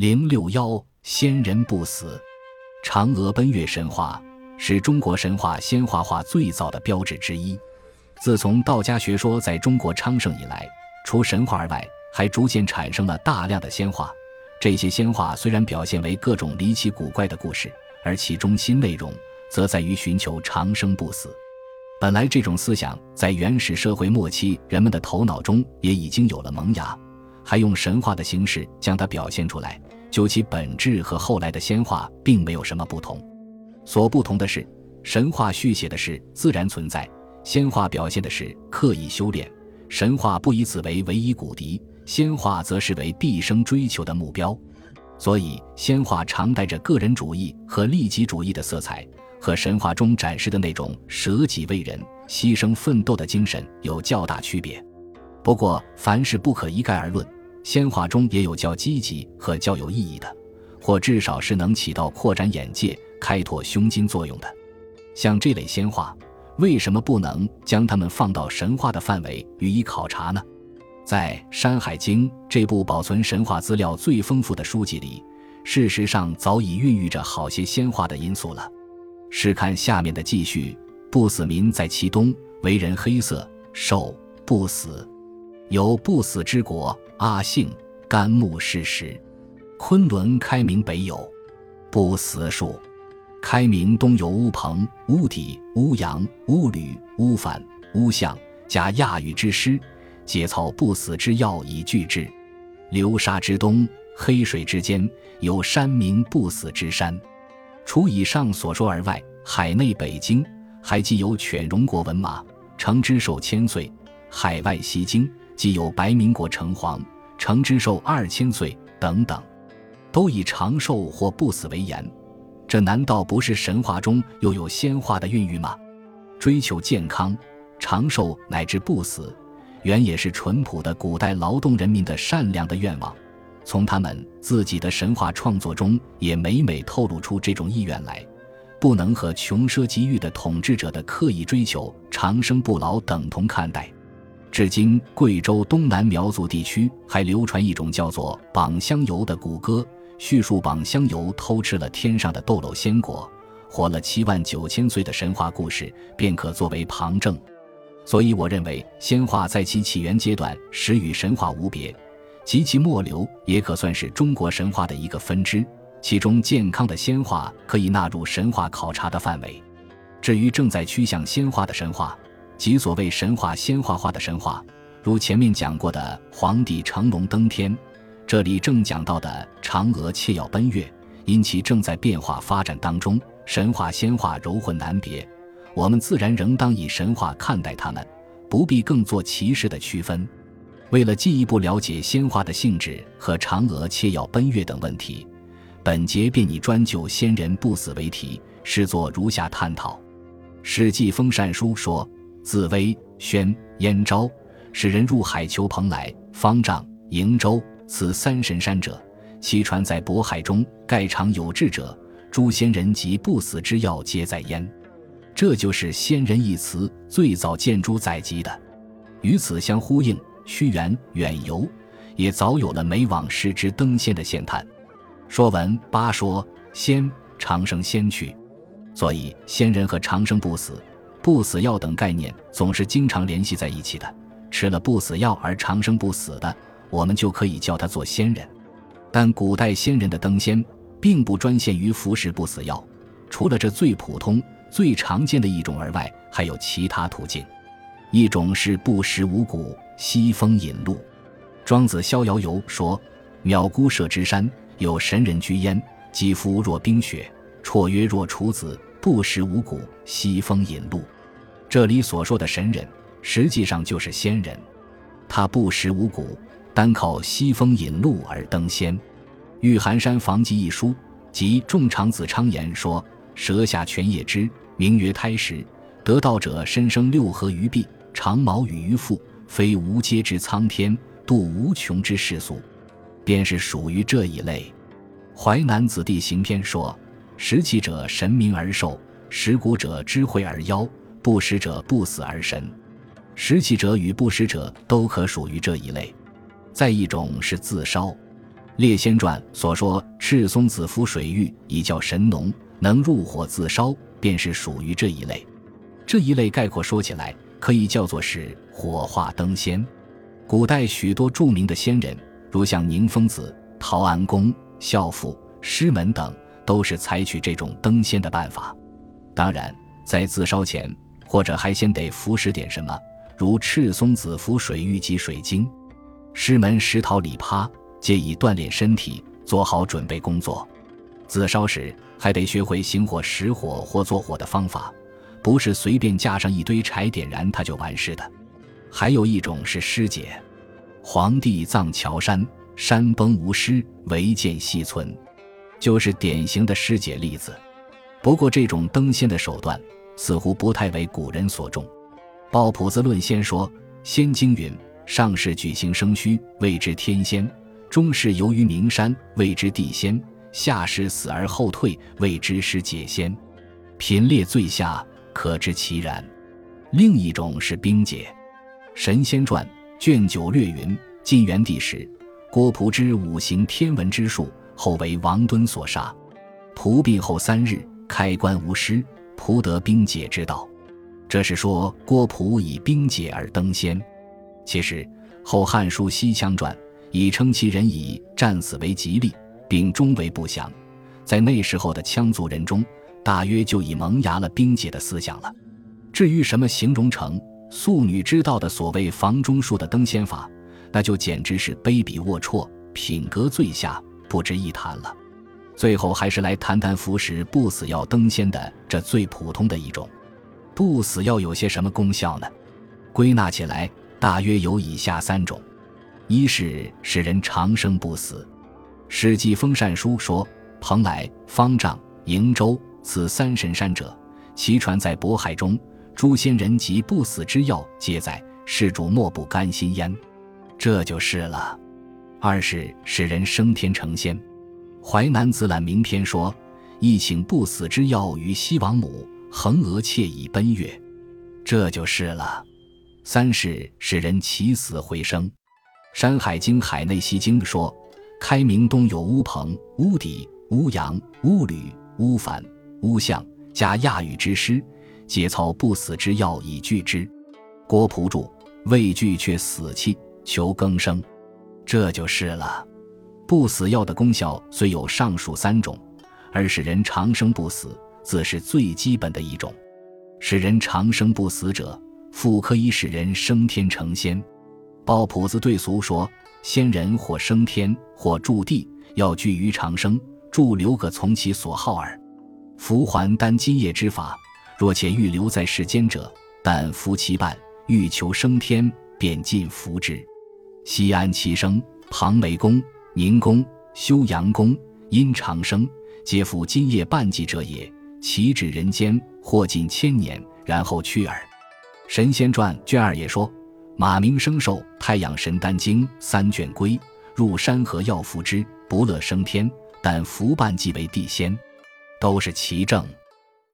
零六幺，仙人不死。嫦娥奔月神话是中国神话仙话化最早的标志之一。自从道家学说在中国昌盛以来，除神话而外，还逐渐产生了大量的仙话。这些仙话虽然表现为各种离奇古怪的故事，而其中心内容则在于寻求长生不死。本来这种思想在原始社会末期人们的头脑中也已经有了萌芽。还用神话的形式将它表现出来，究其本质和后来的仙话并没有什么不同。所不同的是，神话续写的是自然存在，仙话表现的是刻意修炼。神话不以此为唯一骨笛，仙话则视为毕生追求的目标。所以，仙话常带着个人主义和利己主义的色彩，和神话中展示的那种舍己为人、牺牲奋斗的精神有较大区别。不过，凡事不可一概而论。仙话中也有较积极和较有意义的，或至少是能起到扩展眼界、开拓胸襟作用的。像这类仙话，为什么不能将它们放到神话的范围予以考察呢？在《山海经》这部保存神话资料最丰富的书籍里，事实上早已孕育着好些仙话的因素了。试看下面的记叙：不死民在其东，为人黑色，寿不死，有不死之国。阿姓甘木氏时，昆仑开明北有不死树，开明东有乌棚、乌底、乌阳、乌吕、乌反、乌象，加亚语之诗，皆操不死之药以拒之。流沙之东，黑水之间，有山名不死之山。除以上所说而外，海内北京还既有犬戎国文马，成之寿千岁；海外西京。既有白民国城隍成之寿二千岁等等，都以长寿或不死为言，这难道不是神话中又有仙话的孕育吗？追求健康、长寿乃至不死，原也是淳朴的古代劳动人民的善良的愿望。从他们自己的神话创作中，也每每透露出这种意愿来，不能和穷奢极欲的统治者的刻意追求长生不老等同看待。至今，贵州东南苗族地区还流传一种叫做“榜香油”的古歌，叙述榜香油偷吃了天上的豆蔻仙果，活了七万九千岁的神话故事，便可作为旁证。所以，我认为仙话在其起源阶段时与神话无别，及其末流也可算是中国神话的一个分支。其中，健康的仙话可以纳入神话考察的范围。至于正在趋向仙话的神话，即所谓神话仙话化的神话，如前面讲过的皇帝乘龙登天，这里正讲到的嫦娥窃药奔月，因其正在变化发展当中，神话仙话柔混难别，我们自然仍当以神话看待它们，不必更做歧视的区分。为了进一步了解仙话的性质和嫦娥窃药奔月等问题，本节便以专就仙人不死为题，视作如下探讨。《史记·封禅书》说。自威、宣、燕昭，使人入海求蓬莱、方丈、瀛洲，此三神山者，其船在渤海中，盖常有志者，诸仙人及不死之药皆在焉。这就是“仙人”一词最早见诸载籍的。与此相呼应，屈原《远游》也早有了每往视之登仙的羡叹。《说文》八说：“仙，长生仙去。”所以，仙人和长生不死。不死药等概念总是经常联系在一起的。吃了不死药而长生不死的，我们就可以叫他做仙人。但古代仙人的登仙，并不专限于服食不死药，除了这最普通、最常见的一种而外，还有其他途径。一种是不食五谷，西风引路。庄子《逍遥游》说：“渺孤舍之山，有神人居焉，肌肤若冰雪，绰约若处子。”不食五谷，西风引路。这里所说的神人，实际上就是仙人。他不食五谷，单靠西风引路而登仙。《玉寒山房记》一书，即众长子昌言说：“舌下泉液之，名曰胎石。得道者身生六合于臂，长毛羽于腹，非无阶之苍天，度无穷之世俗，便是属于这一类。”《淮南子弟行篇》说。食其者神明而寿，食谷者知慧而夭，不食者不死而神。食其者与不食者都可属于这一类。再一种是自烧，列仙传所说赤松子夫水域以叫神农，能入火自烧，便是属于这一类。这一类概括说起来，可以叫做是火化灯仙。古代许多著名的仙人，如像宁风子、陶安公、孝父、师门等，都是采取这种登仙的办法。当然，在自烧前，或者还先得服食点什么，如赤松子服水玉及水晶。师门石桃李趴，皆以锻炼身体，做好准备工作。自烧时，还得学会行火、识火或做火的方法。不是随便架上一堆柴点燃它就完事的，还有一种是尸解。皇帝葬乔山，山崩无尸，唯见西村，就是典型的尸解例子。不过这种登仙的手段似乎不太为古人所重。《抱朴子论仙》说：“仙经云，上世举行生虚，谓之天仙；中世游于名山，谓之地仙；下世死而后退，谓之尸解仙。贫列最下。”可知其然。另一种是冰解，《神仙传》卷九略云：晋元帝时，郭璞之五行天文之术，后为王敦所杀。璞病后三日，开棺无尸，仆得兵解之道。这是说郭璞以兵解而登仙。其实《后汉书·西羌传》已称其人以战死为吉利，并终为不祥。在那时候的羌族人中。大约就已萌芽了兵解的思想了。至于什么形容成素女之道的所谓房中术的登仙法，那就简直是卑鄙龌龊，品格最下，不值一谈了。最后还是来谈谈服食不死药登仙的这最普通的一种。不死药有些什么功效呢？归纳起来，大约有以下三种：一是使人长生不死。《史记·封禅书》说：“蓬莱、方丈、瀛洲。”此三神山者，其传在渤海中，诸仙人及不死之药皆在，施主莫不甘心焉。这就是了。二是使人升天成仙，《淮南子·览明篇》说：“一请不死之药于西王母，横娥妾以奔月。”这就是了。三是使人起死回生，《山海经·海内西经》说：“开明东有乌篷、乌底、乌羊、乌履、乌反。”乌象加亚语之诗，皆操不死之药以拒之。郭璞注：畏惧却死气，求更生，这就是了。不死药的功效虽有上述三种，而使人长生不死，自是最基本的一种。使人长生不死者，复可以使人升天成仙。鲍朴子对俗说：仙人或升天，或筑地，要居于长生，筑留可从其所好耳。服还丹金液之法，若且欲留在世间者，但服其半，欲求升天，便尽服之。西安齐生、庞梅公、宁公、修阳公阴长生，皆服金液半剂者也。岂止人间，或近千年，然后去耳。《神仙传》卷二也说：马明生寿太阳神丹经三卷归，入山河要服之，不乐升天，但服半即为地仙。都是其正。